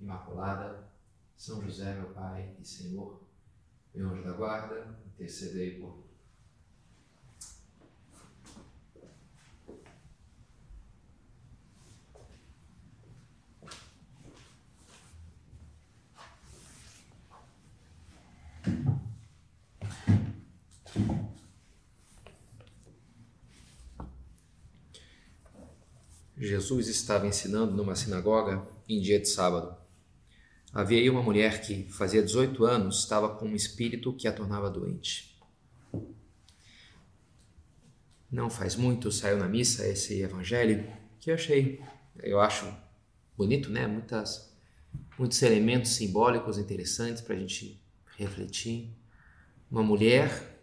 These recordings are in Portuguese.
Imaculada, São José, meu Pai e Senhor, meu anjo da guarda, intercedei por Jesus estava ensinando numa sinagoga em dia de sábado. Havia aí uma mulher que fazia 18 anos estava com um espírito que a tornava doente. Não faz muito saiu na missa esse evangelho que eu achei, eu acho bonito, né? Muitas, muitos elementos simbólicos interessantes para a gente refletir. Uma mulher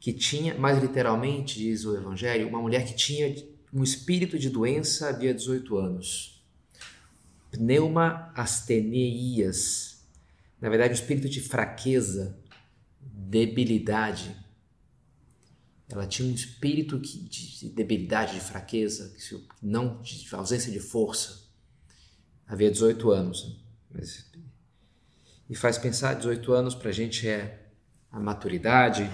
que tinha, mais literalmente diz o evangelho, uma mulher que tinha um espírito de doença havia 18 anos pneumasteneias. Na verdade, o espírito de fraqueza, debilidade. Ela tinha um espírito de debilidade, de fraqueza, não de ausência de força. Havia 18 anos. Mas, e faz pensar, 18 anos para a gente é a maturidade,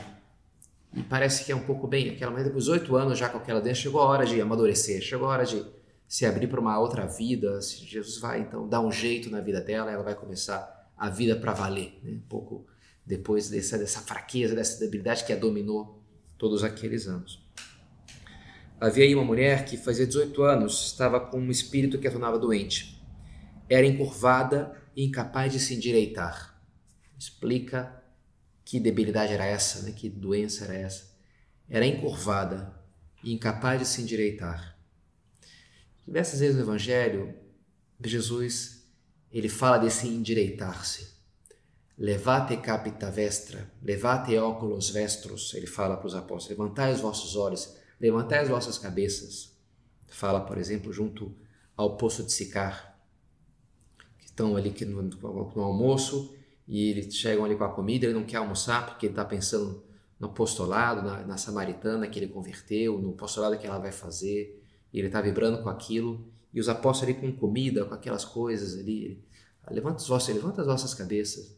e parece que é um pouco bem, aquela mas depois 18 anos já com aquela doença, chegou a hora de amadurecer, chegou a hora de se abrir para uma outra vida, Jesus vai então dar um jeito na vida dela, ela vai começar a vida para valer, né? um pouco depois dessa, dessa fraqueza, dessa debilidade que a dominou todos aqueles anos. Havia aí uma mulher que fazia 18 anos, estava com um espírito que a tornava doente. Era encurvada e incapaz de se endireitar. Explica que debilidade era essa, né? que doença era essa. Era encurvada e incapaz de se endireitar. Diversas vezes no Evangelho, Jesus ele fala desse endireitar-se. Levate capita vestra, levate óculos vestros, ele fala para os apóstolos, levantai os vossos olhos, levantai as vossas cabeças. Fala, por exemplo, junto ao poço de Sicar, que estão ali no, no almoço e eles chegam ali com a comida, ele não quer almoçar porque ele está pensando no apostolado, na, na samaritana que ele converteu, no apostolado que ela vai fazer, e ele está vibrando com aquilo, e os apóstolos ali com comida, com aquelas coisas ali, levanta, os vossos, levanta as vossas cabeças.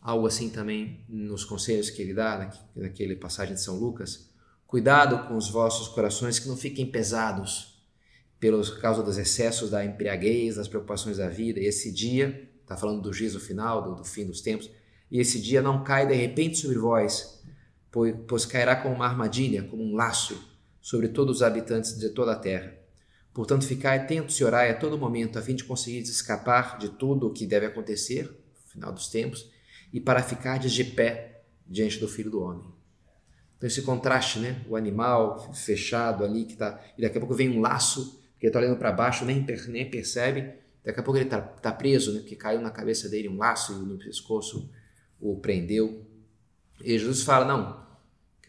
Algo assim também nos conselhos que ele dá, naquele passagem de São Lucas, cuidado com os vossos corações que não fiquem pesados pelos causa dos excessos da embriaguez, das preocupações da vida, e esse dia, está falando do juízo final, do, do fim dos tempos, e esse dia não cai de repente sobre vós, pois cairá como uma armadilha, como um laço, sobre todos os habitantes de toda a terra. Portanto, ficai atentos e orai a todo momento, a fim de conseguir escapar de tudo o que deve acontecer, no final dos tempos, e para ficardes de pé diante do Filho do Homem. Então, esse contraste, né? O animal fechado ali, que tá, e daqui a pouco vem um laço, que ele está olhando para baixo, nem, nem percebe, daqui a pouco ele está tá preso, né? Porque caiu na cabeça dele um laço e no pescoço o prendeu. E Jesus fala: Não,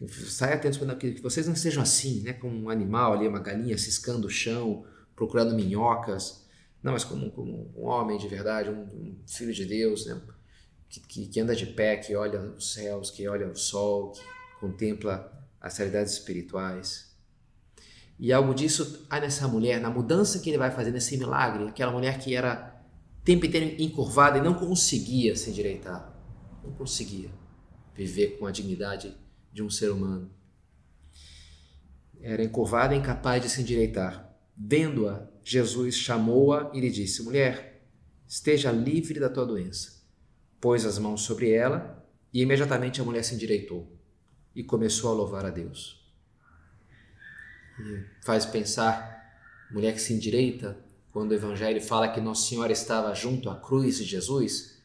Sai atentos para que vocês não sejam assim, né? Como um animal ali, uma galinha ciscando o chão, procurando minhocas. Não, mas como, como um homem de verdade, um, um filho de Deus, né? Que, que, que, anda de pé, que olha os céus, que olha o sol, que contempla as realidades espirituais. E algo disso há nessa mulher, na mudança que ele vai fazer nesse milagre, aquela mulher que era tempo inteiro encurvada e não conseguia se endireitar, não conseguia viver com a dignidade de um ser humano. Era encurvada e incapaz de se endireitar. Vendo-a, Jesus chamou-a e lhe disse: Mulher, esteja livre da tua doença. Pôs as mãos sobre ela e imediatamente a mulher se endireitou e começou a louvar a Deus. E faz pensar, mulher que se endireita, quando o Evangelho fala que Nossa Senhora estava junto à cruz de Jesus,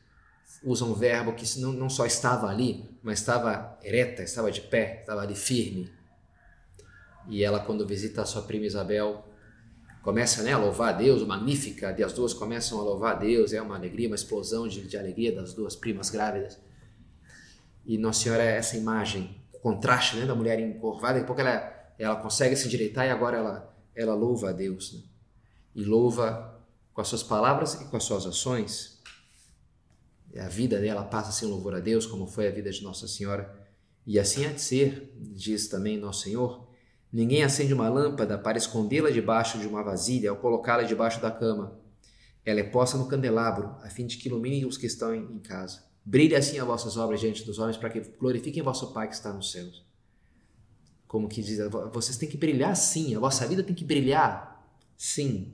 usa um verbo que não, não só estava ali, mas estava ereta, estava de pé, estava ali firme. E ela, quando visita a sua prima Isabel, começa né, a louvar a Deus, Magnífica, e as duas começam a louvar a Deus, é uma alegria, uma explosão de, de alegria das duas primas grávidas. E Nossa Senhora é essa imagem, o contraste né, da mulher encurvada, a pouco ela, ela consegue se endireitar e agora ela, ela louva a Deus. Né? E louva com as suas palavras e com as suas ações. A vida dela passa um louvor a Deus, como foi a vida de Nossa Senhora. E assim há de ser, diz também Nosso Senhor, Ninguém acende uma lâmpada para escondê-la debaixo de uma vasilha ou colocá-la debaixo da cama. Ela é posta no candelabro, a fim de que ilumine os que estão em casa. Brilhe assim as vossas obras diante dos homens, para que glorifiquem vosso Pai que está nos céus. Como que diz, vocês têm que brilhar sim, a vossa vida tem que brilhar sim.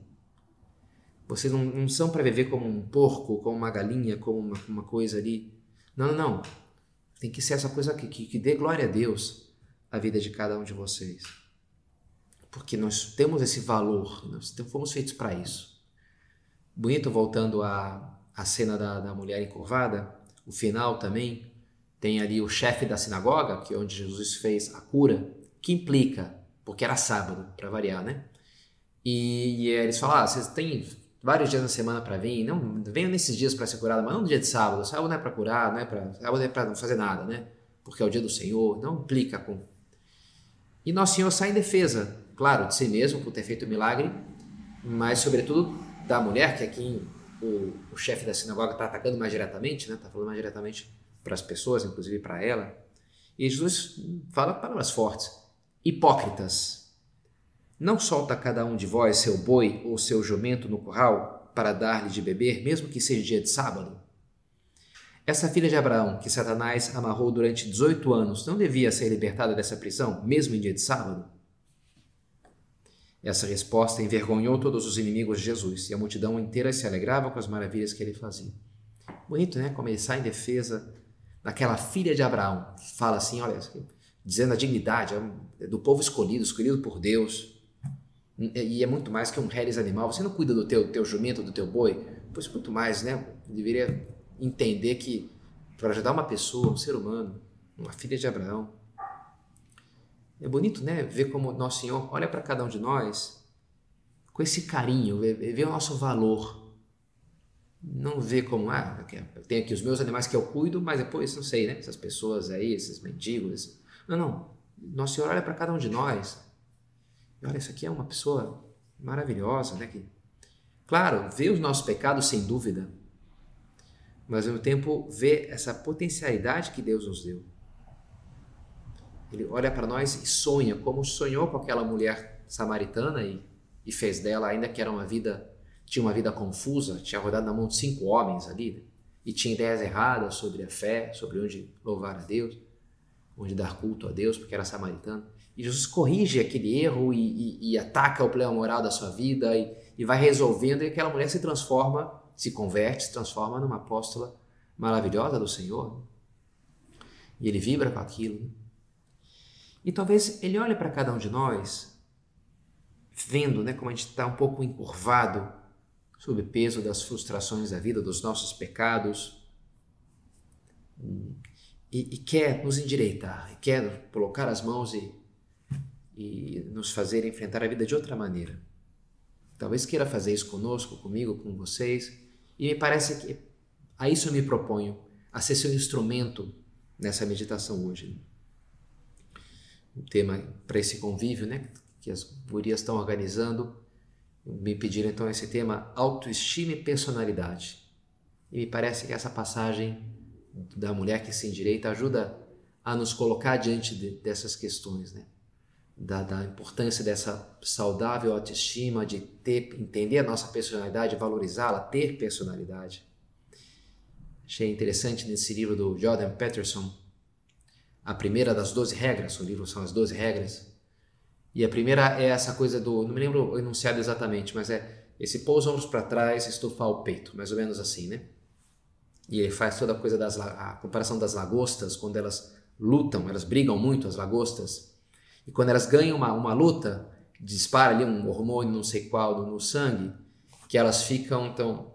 Vocês não, não são para viver como um porco, como uma galinha, como uma, uma coisa ali. Não, não, não. Tem que ser essa coisa que, que, que dê glória a Deus a vida de cada um de vocês porque nós temos esse valor, nós fomos feitos para isso. Bonito, voltando à, à cena da, da mulher encurvada, o final também tem ali o chefe da sinagoga, que é onde Jesus fez a cura, que implica, porque era sábado, para variar, né? E, e eles falam: ah, vocês têm vários dias na semana para vir, não venham nesses dias para ser curado, mas não no dia de sábado. Sábado não é para curar, não é para sábado é para não fazer nada, né? Porque é o dia do Senhor, não implica com. E nosso Senhor sai em defesa claro, de si mesmo por ter feito o milagre, mas sobretudo da mulher, que aqui o, o chefe da sinagoga está atacando mais diretamente, está né? Tá falando mais diretamente para as pessoas, inclusive para ela. E Jesus fala palavras fortes. Hipócritas, não solta cada um de vós seu boi ou seu jumento no curral para dar-lhe de beber, mesmo que seja dia de sábado? Essa filha de Abraão, que Satanás amarrou durante 18 anos, não devia ser libertada dessa prisão, mesmo em dia de sábado? Essa resposta envergonhou todos os inimigos de Jesus e a multidão inteira se alegrava com as maravilhas que ele fazia. Bonito, né? Sai em defesa daquela filha de Abraão. Fala assim, olha, dizendo a dignidade é do povo escolhido, escolhido por Deus. E é muito mais que um reles animal. Você não cuida do teu, teu jumento, do teu boi? Pois muito mais, né? Deveria entender que para ajudar uma pessoa, um ser humano, uma filha de Abraão, é bonito, né? Ver como Nosso Senhor olha para cada um de nós com esse carinho, ver, o nosso valor. Não vê como, ah, eu tenho aqui os meus animais que eu cuido, mas depois, não sei, né? Essas pessoas aí, esses mendigos. Não, não. Nosso Senhor olha para cada um de nós. Olha, isso aqui é uma pessoa maravilhosa, né? Que, claro, vê os nossos pecados sem dúvida, mas ao mesmo tempo vê essa potencialidade que Deus nos deu. Ele olha para nós e sonha, como sonhou com aquela mulher samaritana e, e fez dela, ainda que era uma vida, tinha uma vida confusa, tinha rodado na mão de cinco homens ali, né? e tinha ideias erradas sobre a fé, sobre onde louvar a Deus, onde dar culto a Deus, porque era samaritana. E Jesus corrige aquele erro e, e, e ataca o problema moral da sua vida e, e vai resolvendo, e aquela mulher se transforma, se converte, se transforma numa apóstola maravilhosa do Senhor. E ele vibra com aquilo. E talvez ele olhe para cada um de nós, vendo né, como a gente está um pouco encurvado sob o peso das frustrações da vida, dos nossos pecados, e, e quer nos endireitar, quer colocar as mãos e, e nos fazer enfrentar a vida de outra maneira. Talvez queira fazer isso conosco, comigo, com vocês, e me parece que a isso eu me proponho, a ser seu instrumento nessa meditação hoje um tema para esse convívio, né? Que as gurias estão organizando. Me pediram então esse tema autoestima e personalidade. E me parece que essa passagem da mulher que se endireita ajuda a nos colocar diante de, dessas questões, né? Da, da, importância dessa saudável autoestima, de ter, entender a nossa personalidade, valorizá-la, ter personalidade. Achei interessante nesse livro do Jordan Peterson, a primeira das 12 regras, o livro são as 12 regras. E a primeira é essa coisa do, não me lembro o enunciado exatamente, mas é esse pôr os ombros para trás, estufar o peito, mais ou menos assim, né? E ele faz toda a coisa das a comparação das lagostas, quando elas lutam, elas brigam muito as lagostas. E quando elas ganham uma, uma luta, dispara ali um hormônio não sei qual no sangue, que elas ficam então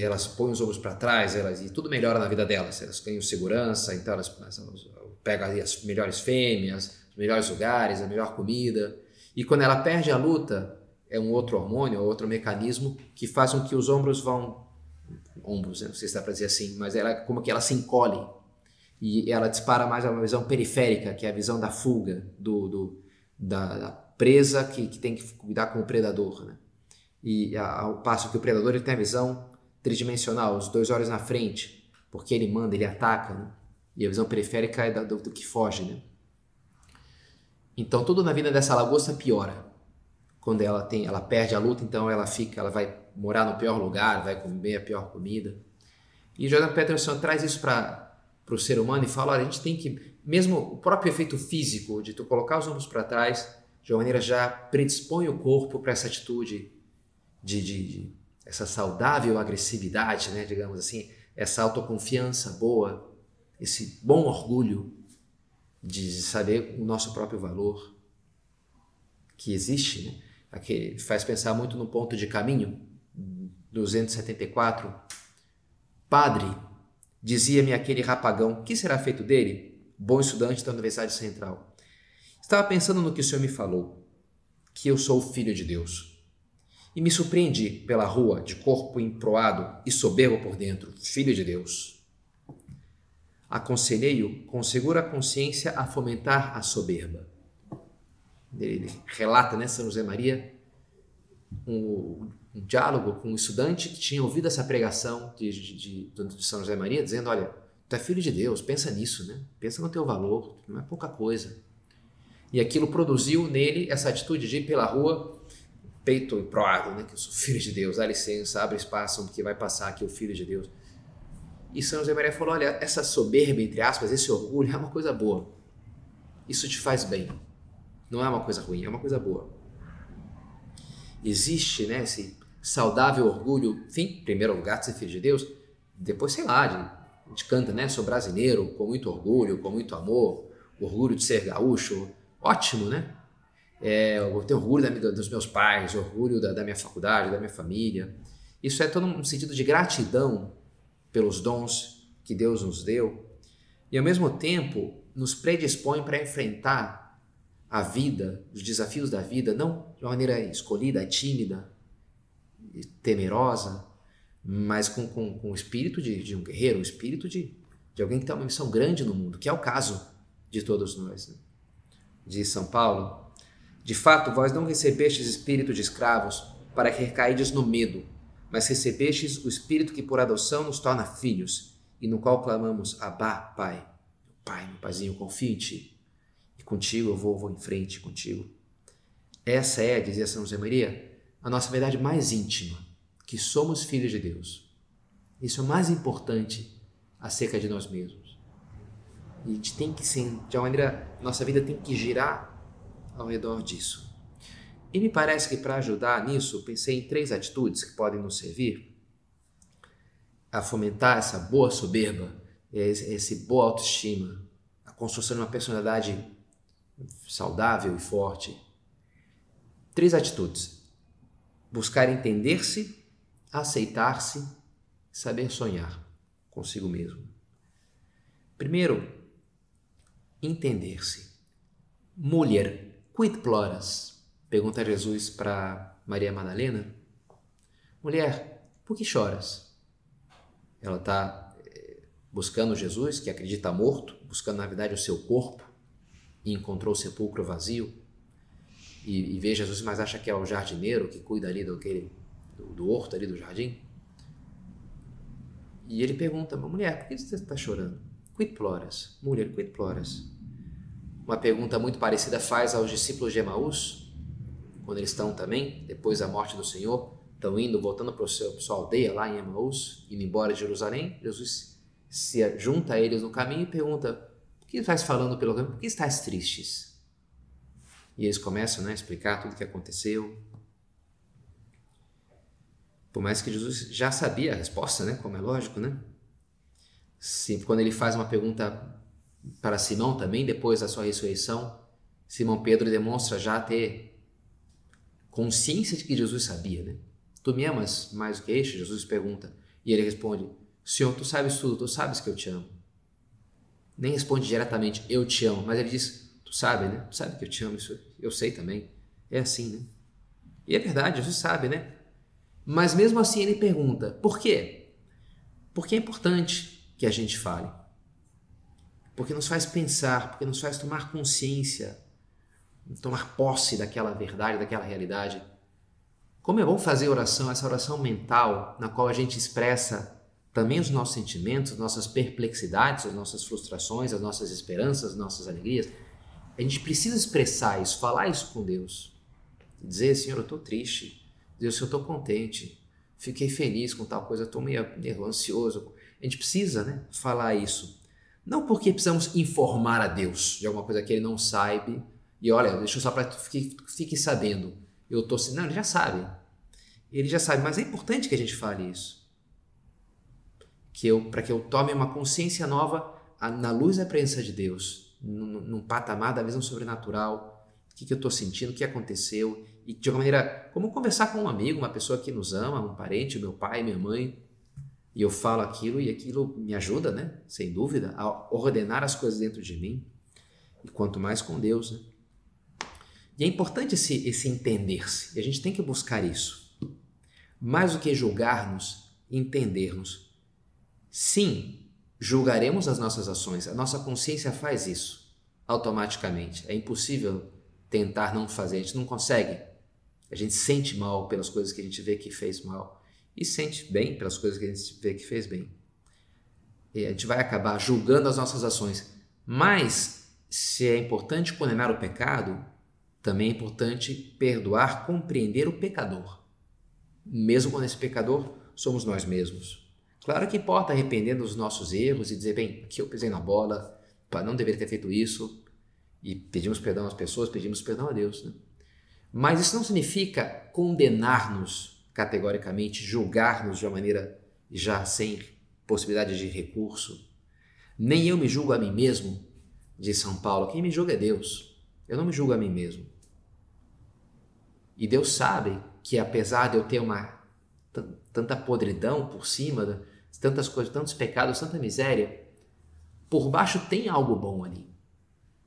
elas põem os ombros para trás, elas e tudo melhora na vida delas. Elas ganham segurança, então elas, elas pegam ali as melhores fêmeas, os melhores lugares, a melhor comida. E quando ela perde a luta, é um outro hormônio, outro mecanismo que faz com que os ombros vão ombros, não sei se dá para dizer assim, mas ela como que ela se encolhe e ela dispara mais uma visão periférica, que é a visão da fuga, do, do da, da, presa que, que tem que cuidar com o predador, né? E ao passo que o predador ele tem a visão tridimensional, os dois olhos na frente, porque ele manda, ele ataca, né? E a visão periférica é do, do que foge, né? Então tudo na vida dessa lagosta piora. Quando ela tem, ela perde a luta, então ela fica, ela vai morar no pior lugar, vai comer a pior comida. E Jordan Peterson traz isso para o ser humano e fala, a gente tem que, mesmo o próprio efeito físico de tu colocar os ombros para trás, de uma maneira já predispõe o corpo para essa atitude de, de, de, essa saudável agressividade, né, digamos assim, essa autoconfiança boa, esse bom orgulho de saber o nosso próprio valor que existe, né? Aqui faz pensar muito no ponto de caminho 274. Padre, dizia-me aquele rapagão, que será feito dele? Bom estudante da Universidade Central. Estava pensando no que o senhor me falou, que eu sou filho de Deus. E me surpreendi pela rua, de corpo emproado e soberbo por dentro, filho de Deus. Aconselhei-o com segura consciência a fomentar a soberba. Ele relata, né, São José Maria, um, um diálogo com um estudante que tinha ouvido essa pregação de, de, de, de São José Maria, dizendo: Olha, tu é filho de Deus, pensa nisso, né? Pensa no teu valor, não é pouca coisa. E aquilo produziu nele essa atitude de ir pela rua, peito proado, né? Que eu sou filho de Deus, dá licença, abre espaço, porque vai passar aqui o filho de Deus. E São José Maria falou: Olha, essa soberba, entre aspas, esse orgulho é uma coisa boa. Isso te faz bem. Não é uma coisa ruim, é uma coisa boa. Existe né, esse saudável orgulho, enfim, primeiro lugar de ser filho de Deus, depois, sei lá, a gente canta, né, sou brasileiro, com muito orgulho, com muito amor, orgulho de ser gaúcho, ótimo, né? É, eu tenho orgulho da, dos meus pais, orgulho da, da, minha faculdade, da minha família. Isso é todo um sentido de gratidão pelos dons que Deus nos deu e, ao mesmo tempo, nos predispõe para enfrentar a vida, os desafios da vida, não de uma maneira escolhida, tímida, temerosa, mas com, com, com o espírito de, de um guerreiro, o espírito de, de alguém que tem uma missão grande no mundo, que é o caso de todos nós. Né? Diz São Paulo: De fato, vós não recebestes espírito de escravos para que recaides no medo, mas recebestes o espírito que por adoção nos torna filhos, e no qual clamamos: Abá, Pai. Pai, meu paizinho, confio em ti. E contigo eu vou, vou em frente contigo. Essa é, dizia São José Maria, a nossa verdade mais íntima, que somos filhos de Deus. Isso é o mais importante acerca de nós mesmos. E a gente tem que, sim, de uma maneira, nossa vida tem que girar ao redor disso. E me parece que para ajudar nisso, pensei em três atitudes que podem nos servir a fomentar essa boa soberba, esse boa autoestima, a construção de uma personalidade saudável e forte. Três atitudes buscar entender-se, aceitar-se, saber sonhar consigo mesmo. Primeiro, entender-se. Mulher, quid ploras? Pergunta Jesus para Maria Madalena. Mulher, por que choras? Ela está eh, buscando Jesus, que acredita morto, buscando na verdade o seu corpo, e encontrou o sepulcro vazio e, e vê Jesus, mas acha que é o jardineiro que cuida ali do, aquele, do, do horto ali do jardim. E ele pergunta, mulher, por que você está chorando? Quid ploras? Mulher, quid ploras? Uma pergunta muito parecida faz aos discípulos de Emaús, quando eles estão também, depois da morte do Senhor, estão indo, voltando para a sua aldeia lá em Emaús, indo embora de Jerusalém. Jesus se junta a eles no caminho e pergunta: Por que estás falando pelo caminho? Por que estás tristes? E eles começam né, a explicar tudo o que aconteceu. Por mais que Jesus já sabia a resposta, né? Como é lógico, né? Sempre quando ele faz uma pergunta para Simão também, depois da sua ressurreição, Simão Pedro demonstra já ter consciência de que Jesus sabia, né? Tu me amas mais do que este? Jesus pergunta. E ele responde: Senhor, tu sabes tudo, tu sabes que eu te amo. Nem responde diretamente, eu te amo, mas ele diz: Tu sabe, né? Tu sabe que eu te amo, isso eu sei também. É assim, né? E é verdade, Jesus sabe, né? Mas mesmo assim ele pergunta: por quê? Porque é importante que a gente fale. Porque nos faz pensar, porque nos faz tomar consciência, tomar posse daquela verdade, daquela realidade. Como é bom fazer oração, essa oração mental, na qual a gente expressa também os nossos sentimentos, as nossas perplexidades, as nossas frustrações, as nossas esperanças, as nossas alegrias. A gente precisa expressar isso, falar isso com Deus. Dizer, Senhor, eu estou triste. Deus, eu estou contente. Fiquei feliz com tal coisa, estou meio, meio ansioso. A gente precisa né, falar isso. Não porque precisamos informar a Deus de alguma coisa que ele não saiba. E olha, deixa eu só para que fique, fique sabendo. Eu estou. Não, ele já sabe. Ele já sabe, mas é importante que a gente fale isso que eu para que eu tome uma consciência nova na luz da presença de Deus, num, patamar da visão sobrenatural, o que, que eu estou sentindo, o que aconteceu, e de alguma maneira, como conversar com um amigo, uma pessoa que nos ama, um parente, meu pai, minha mãe, e eu falo aquilo e aquilo me ajuda, né? Sem dúvida, a ordenar as coisas dentro de mim, e quanto mais com Deus, né? E é importante esse, esse entender-se, e a gente tem que buscar isso. Mais do que julgar-nos, entender-nos. Sim, julgaremos as nossas ações. A nossa consciência faz isso automaticamente. É impossível tentar não fazer, a gente não consegue. A gente sente mal pelas coisas que a gente vê que fez mal e sente bem pelas coisas que a gente vê que fez bem. E a gente vai acabar julgando as nossas ações. Mas se é importante condenar o pecado, também é importante perdoar, compreender o pecador. Mesmo quando esse pecador somos nós mesmos. Claro que importa arrepender dos nossos erros e dizer, bem, aqui eu pisei na bola, não deveria ter feito isso, e pedimos perdão às pessoas, pedimos perdão a Deus. Né? Mas isso não significa condenar-nos categoricamente, julgar-nos de uma maneira já sem possibilidade de recurso. Nem eu me julgo a mim mesmo, diz São Paulo. Quem me julga é Deus. Eu não me julgo a mim mesmo. E Deus sabe que apesar de eu ter uma tanta podridão por cima tantas coisas, tantos pecados, tanta miséria, por baixo tem algo bom ali.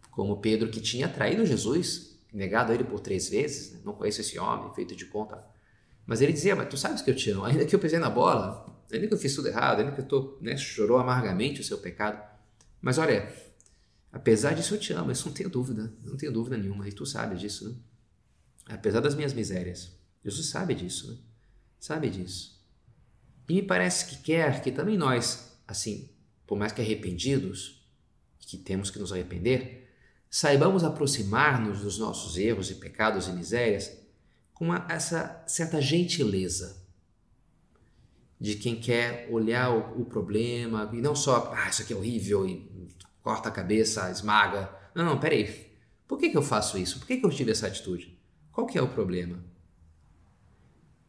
Como Pedro que tinha traído Jesus, negado a ele por três vezes, né? não conheço esse homem, feito de conta. Mas ele dizia, mas tu sabes que eu te amo, ainda que eu pisei na bola, ainda que eu fiz tudo errado, ainda que eu tô, né, chorou amargamente o seu pecado. Mas olha, apesar disso eu te amo, isso não tenho dúvida, não tenho dúvida nenhuma, e tu sabes disso, né? Apesar das minhas misérias, Jesus sabe disso, né? Sabe disso. E me parece que quer que também nós, assim, por mais que arrependidos, que temos que nos arrepender, saibamos aproximar-nos dos nossos erros e pecados e misérias com uma, essa certa gentileza de quem quer olhar o, o, problema e não só, ah, isso aqui é horrível e corta a cabeça, esmaga. Não, não, peraí. Por que, que eu faço isso? Por que, que eu tive essa atitude? Qual que é o problema?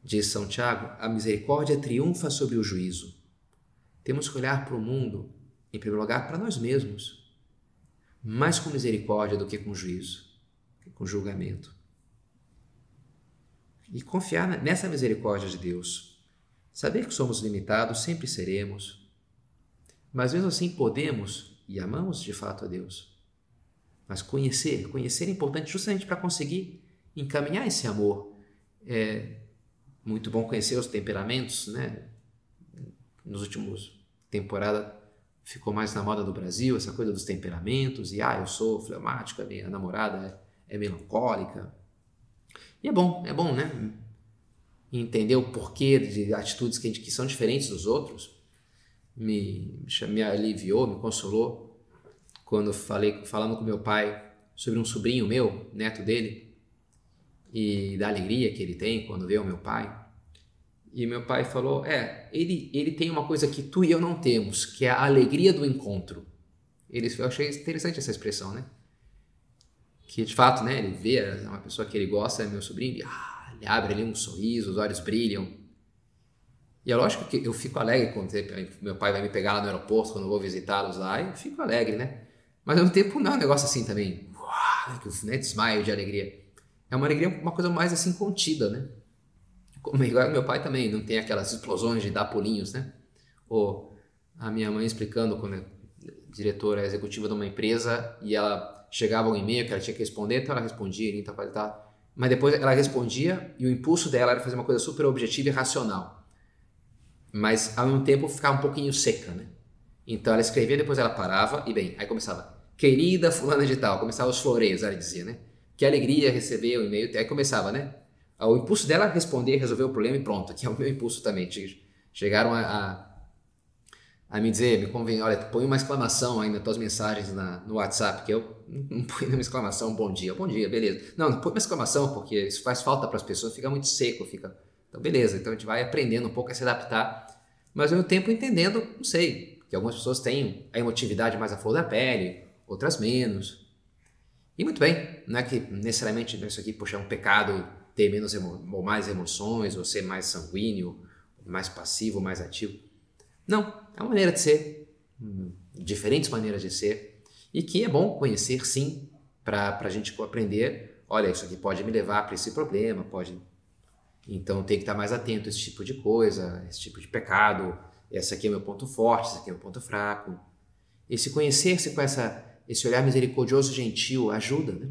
Diz São Tiago, a misericórdia triunfa sobre o juízo. Temos que olhar para o mundo, em primeiro lugar, para nós mesmos, mais com misericórdia do que com juízo, com julgamento. E confiar nessa misericórdia de Deus. Saber que somos limitados, sempre seremos, mas mesmo assim podemos e amamos de fato a Deus. Mas conhecer, conhecer é importante justamente para conseguir encaminhar esse amor é, muito bom conhecer os temperamentos, né? Nos últimos temporada ficou mais na moda do Brasil essa coisa dos temperamentos e ah, eu sou fleumática, minha namorada é, é melancólica. E é bom, é bom, né? Entender o porquê de atitudes que, gente, que são diferentes dos outros me, me aliviou, me consolou quando falei falando com meu pai sobre um sobrinho meu, neto dele, e da alegria que ele tem quando vê o meu pai. E meu pai falou: É, ele, ele tem uma coisa que tu e eu não temos, que é a alegria do encontro. Ele, eu achei interessante essa expressão, né? Que de fato, né, ele vê é uma pessoa que ele gosta, é meu sobrinho, e, ah, ele abre ali um sorriso, os olhos brilham. E é lógico que eu fico alegre quando meu pai vai me pegar lá no aeroporto, quando eu vou visitá-los lá, eu fico alegre, né? Mas ao mesmo tempo não é um negócio assim também, uau, que né, desmaio de alegria. É uma alegria, uma coisa mais assim contida, né? Como igual meu pai também, não tem aquelas explosões de dar pulinhos, né? Ou a minha mãe explicando quando é diretora executiva de uma empresa e ela chegava um e-mail que ela tinha que responder, então ela respondia, então tá, mas depois ela respondia e o impulso dela era fazer uma coisa super objetiva e racional. Mas ao mesmo tempo ficava um pouquinho seca, né? Então ela escrevia, depois ela parava e bem, aí começava, querida fulana de tal, começava os floreios, ela dizia, né? Que alegria receber o e-mail, aí começava, né? O impulso dela responder, resolver o problema e pronto, que é o meu impulso também. Chegaram a, a a me dizer, me convém, olha, põe uma exclamação aí nas tuas mensagens na, no WhatsApp, que eu não ponho uma exclamação bom dia, bom dia, beleza. Não, não põe uma exclamação, porque isso faz falta para as pessoas, fica muito seco, fica. Então, beleza, então a gente vai aprendendo um pouco a se adaptar, mas ao mesmo tempo entendendo, não sei, que algumas pessoas têm a emotividade mais à flor da pele, outras menos. E muito bem, não é que necessariamente isso aqui, puxa, é um pecado ter menos ou mais emoções, ou ser mais sanguíneo, mais passivo, mais ativo. Não, é uma maneira de ser, hum, diferentes maneiras de ser, e que é bom conhecer sim, para a gente aprender. Olha, isso aqui pode me levar para esse problema, pode. Então tem que estar mais atento a esse tipo de coisa, esse tipo de pecado. Esse aqui é meu ponto forte, esse aqui é meu ponto fraco. Esse conhecer-se com essa, esse olhar misericordioso, gentil, ajuda. Né?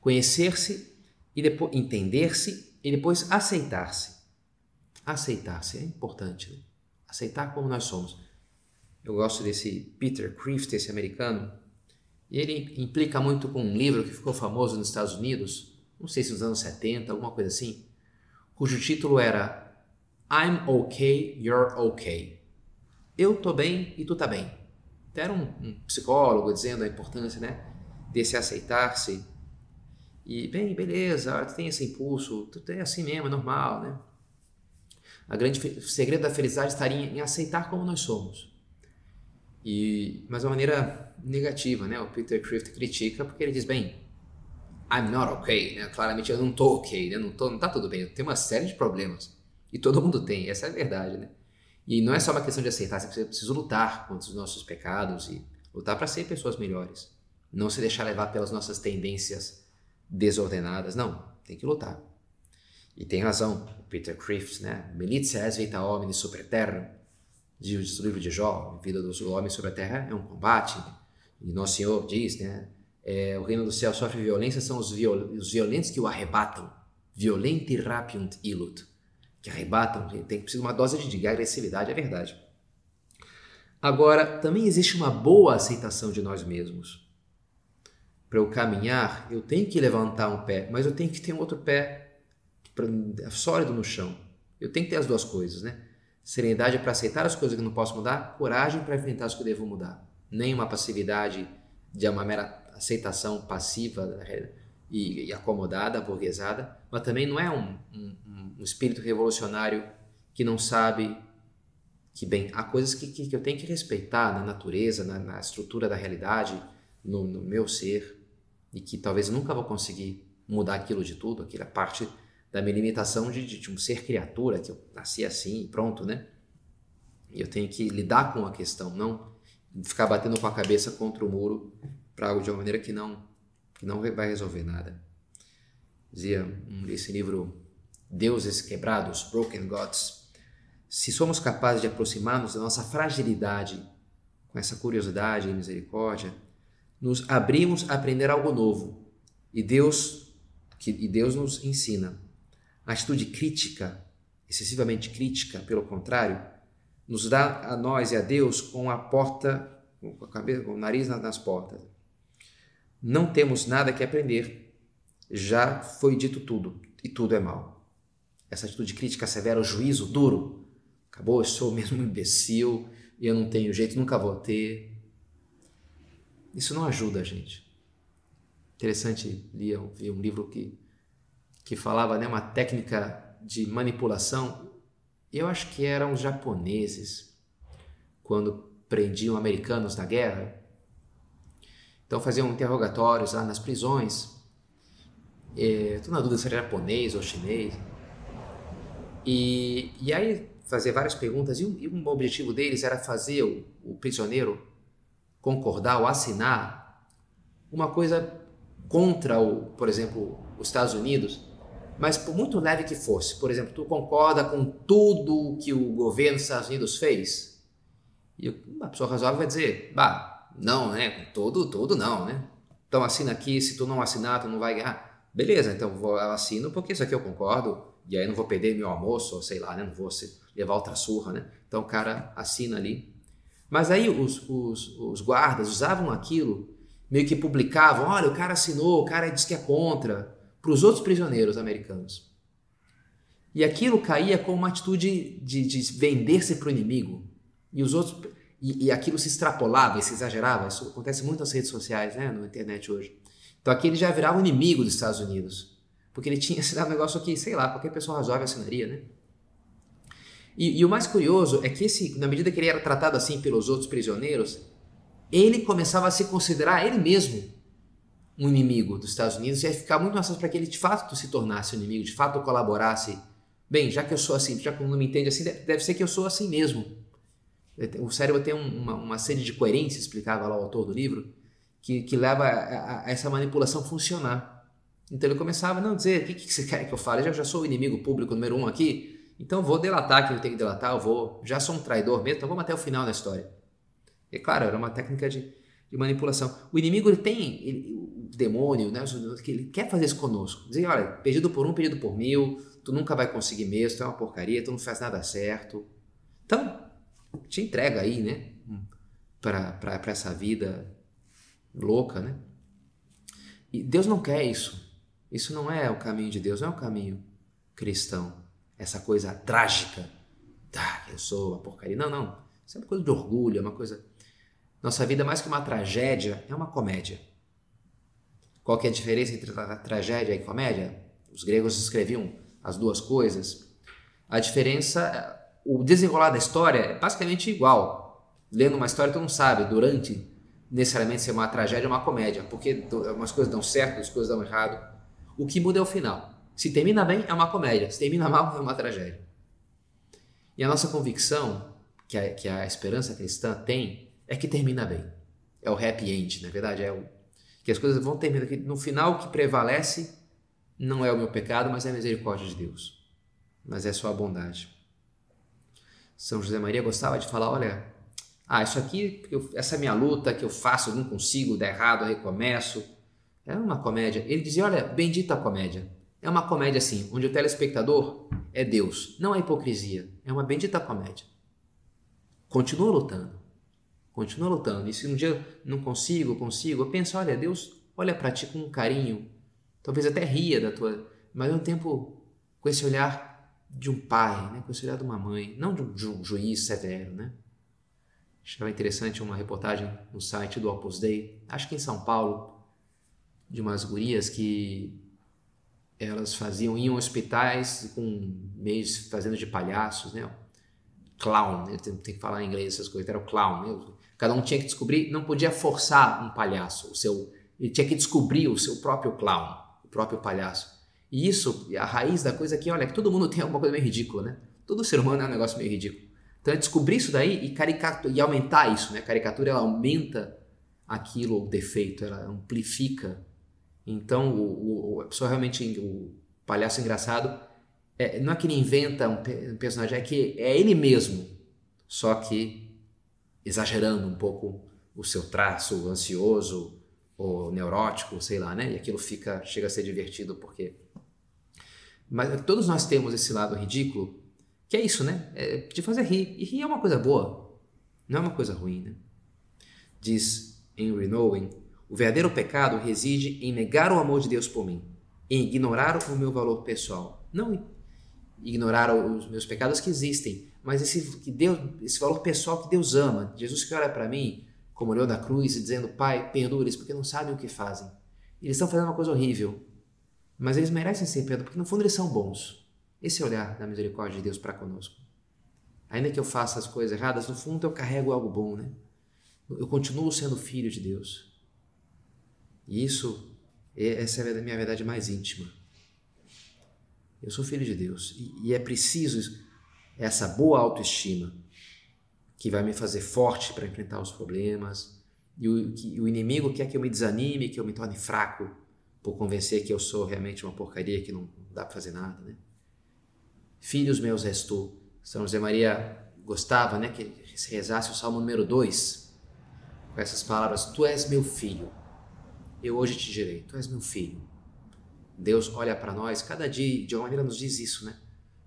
Conhecer-se e depois entender-se e depois aceitar-se. Aceitar-se é importante. Né? aceitar como nós somos. Eu gosto desse Peter Crift, esse americano, e ele implica muito com um livro que ficou famoso nos Estados Unidos, não sei se nos anos 70, alguma coisa assim, cujo título era I'm okay, you're okay. Eu tô bem e tu tá bem. Era um, um psicólogo dizendo a importância, né, desse aceitar-se. E, bem, beleza, tu tem esse impulso, tu é assim mesmo, é normal, né? A grande segredo da felicidade estaria em aceitar como nós somos. E, mas de uma maneira negativa, né? O Peter Crift critica porque ele diz, bem, I'm not okay, né? Claramente eu não tô ok, né? Não, tô, não tá tudo bem, eu tenho uma série de problemas. E todo mundo tem, essa é a verdade, né? E não é só uma questão de aceitar, você precisa lutar contra os nossos pecados e lutar para ser pessoas melhores. Não se deixar levar pelas nossas tendências desordenadas, não, tem que lutar. E tem razão, Peter Crift, né? Militia es vita homini super terra, diz o livro de Jó, a vida do homem sobre a terra é um combate. E Nosso Senhor diz, né? É, o reino do céu sofre violência, são os, viol os violentos que o arrebatam. Violenti rapiunt ilut. Que arrebatam, tem que precisar de uma dose de agressividade, é verdade. Agora, também existe uma boa aceitação de nós mesmos. Para eu caminhar, eu tenho que levantar um pé, mas eu tenho que ter um outro pé sólido no chão. Eu tenho que ter as duas coisas, né? Serenidade para aceitar as coisas que não posso mudar, coragem para enfrentar as que eu devo mudar. Nem uma passividade de uma mera aceitação passiva e, e acomodada, burguesada, mas também não é um, um, um, espírito revolucionário que não sabe que, bem, há coisas que, que, que eu tenho que respeitar na natureza, na, na estrutura da realidade, no, no, meu ser, e que talvez nunca vou conseguir mudar aquilo de tudo, aquela parte da minha limitação de, de, de, um ser criatura, que eu nasci assim, pronto, né? E eu tenho que lidar com a questão, não ficar batendo com a cabeça contra o muro para algo de uma maneira que não que não vai resolver nada. Dizia esse livro Deuses Quebrados, Broken Gods. Se somos capazes de aproximar-nos da nossa fragilidade com essa curiosidade e misericórdia, nos abrimos a aprender algo novo. E Deus que e Deus nos ensina a atitude crítica, excessivamente crítica, pelo contrário, nos dá a nós e a Deus com a porta, com, a cabeça, com o nariz nas portas. Não temos nada que aprender. Já foi dito tudo e tudo é mal. Essa atitude crítica severa, o juízo duro. Acabou, eu sou mesmo um imbecil, eu não tenho jeito, nunca vou ter. Isso não ajuda a gente. Interessante, li um livro que que falava né, uma técnica de manipulação. Eu acho que eram os japoneses, quando prendiam americanos na guerra. Então faziam interrogatórios lá nas prisões. Estou na dúvida se era japonês ou chinês. E, e aí fazer várias perguntas. E e um objetivo deles era fazer o, o prisioneiro concordar ou assinar uma coisa contra, o, por exemplo, os Estados Unidos mas por muito leve que fosse, por exemplo, tu concorda com tudo que o governo dos Estados Unidos fez? E uma pessoa razoável vai dizer, bah, não, né? Tudo, tudo não, né? Então assina aqui, se tu não assinar, tu não vai ganhar. beleza, então vou, eu assino porque isso aqui eu concordo, e aí não vou perder meu almoço, ou sei lá, né? não vou levar outra surra, né? Então o cara assina ali. Mas aí os, os, os guardas usavam aquilo, meio que publicavam, olha, o cara assinou, o cara disse que é contra, para os outros prisioneiros americanos. E aquilo caía como uma atitude de, de vender-se para o inimigo. E os outros e, e, aquilo se extrapolava e se exagerava. Isso acontece muito nas redes sociais, né, na internet hoje. Então aqui ele já virava um inimigo dos Estados Unidos. Porque ele tinha assinado um negócio aqui, sei lá, qualquer pessoa razoável assinaria, né? E, e, o mais curioso é que esse, na medida que ele era tratado assim pelos outros prisioneiros, ele começava a se considerar ele mesmo um inimigo dos Estados Unidos e ia ficar muito mais fácil para que ele de fato se tornasse um inimigo, de fato colaborasse. Bem, já que eu sou assim, já que não me entende assim, deve ser que eu sou assim mesmo. O cérebro tem uma, uma série de coerência, explicava lá o autor do livro, que, que leva a, a, essa manipulação funcionar. Então ele começava, não, dizer, o que, que você quer que eu fale? Eu já, já sou o inimigo público número um aqui, então vou delatar quem eu tenho que delatar, eu vou, já sou um traidor mesmo, então vamos até o final da história. E claro, era uma técnica de, de manipulação. O inimigo ele tem, ele, o demônio, né, ele quer fazer isso conosco. Dizer, olha, pedido por um, pedido por mil, tu nunca vai conseguir mesmo, tu é uma porcaria, tu não faz nada certo. Então, te entrega aí, né? Para essa vida louca, né? E Deus não quer isso. Isso não é o caminho de Deus, não é o caminho cristão. Essa coisa trágica. Ah, eu sou uma porcaria. Não, não. Isso é uma coisa de orgulho, é uma coisa. Nossa vida, mais que uma tragédia, é uma comédia. Qual que é a diferença entre a tragédia e comédia? Os gregos escreviam as duas coisas. A diferença o desenrolar da história é basicamente igual. Lendo uma história, tu não sabe durante necessariamente ser uma tragédia ou uma comédia, porque umas coisas dão certo, as coisas dão errado. O que muda é o final. Se termina bem, é uma comédia. Se termina mal, é uma tragédia. E a nossa convicção, que a, que a esperança cristã tem, é que termina bem. É o happy end, na verdade, é o que as coisas vão terminar. Que no final, o que prevalece não é o meu pecado, mas é a misericórdia de Deus. Mas é a bondade. São José Maria gostava de falar: olha, ah, isso aqui, essa minha luta que eu faço, eu não consigo, dá errado, recomeço. É uma comédia. Ele dizia: olha, bendita comédia. É uma comédia assim, onde o telespectador é Deus, não é hipocrisia. É uma bendita comédia. Continua lutando. Continua lutando. E se um dia não consigo, consigo, eu penso: olha, Deus olha para ti com carinho, talvez até ria da tua, mas ao mesmo tempo com esse olhar de um pai, né? de uma mãe, não de um, ju juiz severo. Né? Achava interessante uma reportagem no site do Opus Dei, acho que em São Paulo, de umas gurias que elas faziam, iam hospitais com meios fazendo de palhaços, né? Clown, né? tem, tem que falar em inglês essas coisas, era o clown. Né? Cada um tinha que descobrir, não podia forçar um palhaço, o seu, ele tinha que descobrir o seu próprio clown, o próprio palhaço. E isso, a raiz da coisa aqui, olha, que todo mundo tem alguma coisa meio ridícula, né? Todo ser humano é um negócio meio ridículo. Então é descobrir isso daí e, e aumentar isso, né? A caricatura ela aumenta aquilo, o defeito, ela amplifica. Então o, o, a pessoa realmente, o palhaço engraçado, é, não é que ele inventa um, um personagem, é que é ele mesmo, só que exagerando um pouco o seu traço ansioso ou neurótico, sei lá, né? E aquilo fica chega a ser divertido porque mas todos nós temos esse lado ridículo, que é isso, né? É de fazer rir. E rir é uma coisa boa, não é uma coisa ruim, né? Diz Henry Nowen, o verdadeiro pecado reside em negar o amor de Deus por mim, em ignorar o meu valor pessoal. Não ignorar os meus pecados que existem, mas esse, que Deus, esse valor pessoal que Deus ama. Jesus que olha para mim, como olhou da cruz, dizendo, Pai, perdoa-lhes porque não sabem o que fazem. Eles estão fazendo uma coisa horrível, mas eles merecem ser perdoados, porque no fundo eles são bons. Esse é o olhar da misericórdia de Deus para conosco. Ainda que eu faça as coisas erradas, no fundo eu carrego algo bom, né? Eu continuo sendo filho de Deus. E isso, essa é a minha verdade mais íntima. Eu sou filho de Deus. E, e é preciso essa boa autoestima que vai me fazer forte para enfrentar os problemas. E o, que, o inimigo quer que eu me desanime, que eu me torne fraco por convencer que eu sou realmente uma porcaria, que não dá para fazer nada, né? Filhos meus és tu. São José Maria gostava, né, que se rezasse o Salmo número 2 com essas palavras: Tu és meu filho. Eu hoje te direi, tu és meu filho. Deus olha para nós, cada dia, de alguma maneira, nos diz isso, né?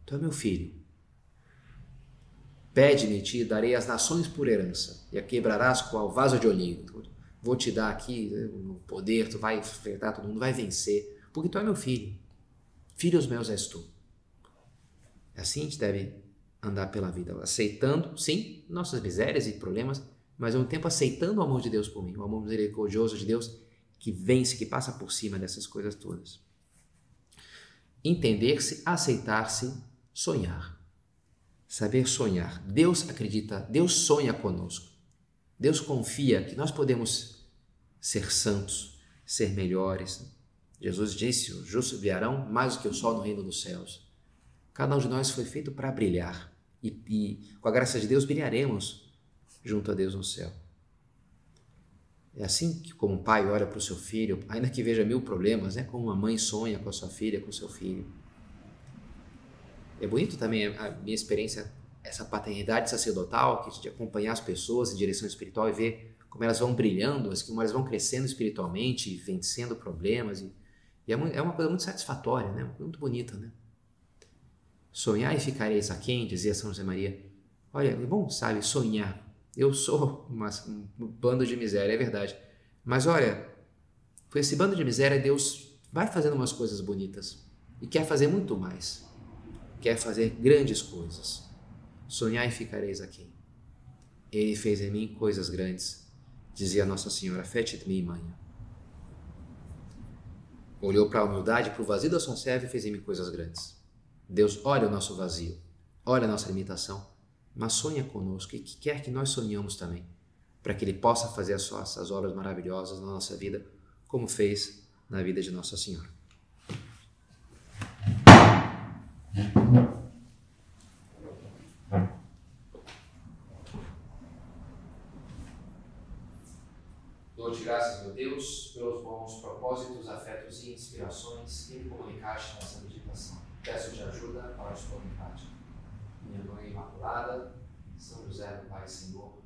Tu é meu filho. Pede-me, te darei as nações por herança, e a quebrarás qual vaso de olhinho. Vou te dar aqui né, o poder, tu vai enfrentar todo mundo, vai vencer, porque tu é meu filho. Filhos meus és tu. Assim a gente deve andar pela vida, aceitando, sim, nossas misérias e problemas, mas ao mesmo tempo aceitando o amor de Deus por mim, o amor misericordioso de Deus que vence, que passa por cima dessas coisas todas. Entender-se, aceitar-se, sonhar. Saber sonhar. Deus acredita, Deus sonha conosco. Deus confia que nós podemos ser santos, ser melhores. Jesus disse: os justos virão mais do que o sol no reino dos céus. Cada um de nós foi feito para brilhar e, e, com a graça de Deus, brilharemos junto a Deus no céu. É assim que, como um pai olha para o seu filho, ainda que veja mil problemas, é né? como uma mãe sonha com a sua filha, com o seu filho. É bonito também a minha experiência, essa paternidade sacerdotal, que de acompanhar as pessoas em direção espiritual e ver como elas vão brilhando, como elas vão crescendo espiritualmente, vencendo problemas. E, e é, é uma coisa muito satisfatória, né? muito bonita. Né? Sonhar e ficareis quem dizia São José Maria. Olha, é bom, sabe, sonhar. Eu sou uma, um bando de miséria, é verdade. Mas olha, com esse bando de miséria, Deus vai fazendo umas coisas bonitas e quer fazer muito mais. Quer fazer grandes coisas. Sonhar e ficareis aqui. Ele fez em mim coisas grandes, dizia Nossa Senhora, fete me mãe. Olhou para a humildade, para o vazio da sua serva e fez em mim coisas grandes. Deus olha o nosso vazio, olha a nossa limitação mas sonha conosco e que quer que nós sonhamos também, para que Ele possa fazer as suas obras maravilhosas na nossa vida, como fez na vida de Nossa Senhora. Dou-te graças, meu Deus, pelos bons propósitos, afetos e inspirações que comunicaste nessa meditação. Peço-te ajuda para os pôr em minha Mãe Imaculada, São José, Pai Senhor,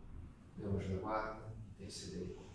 anjo da guarda, intercedei por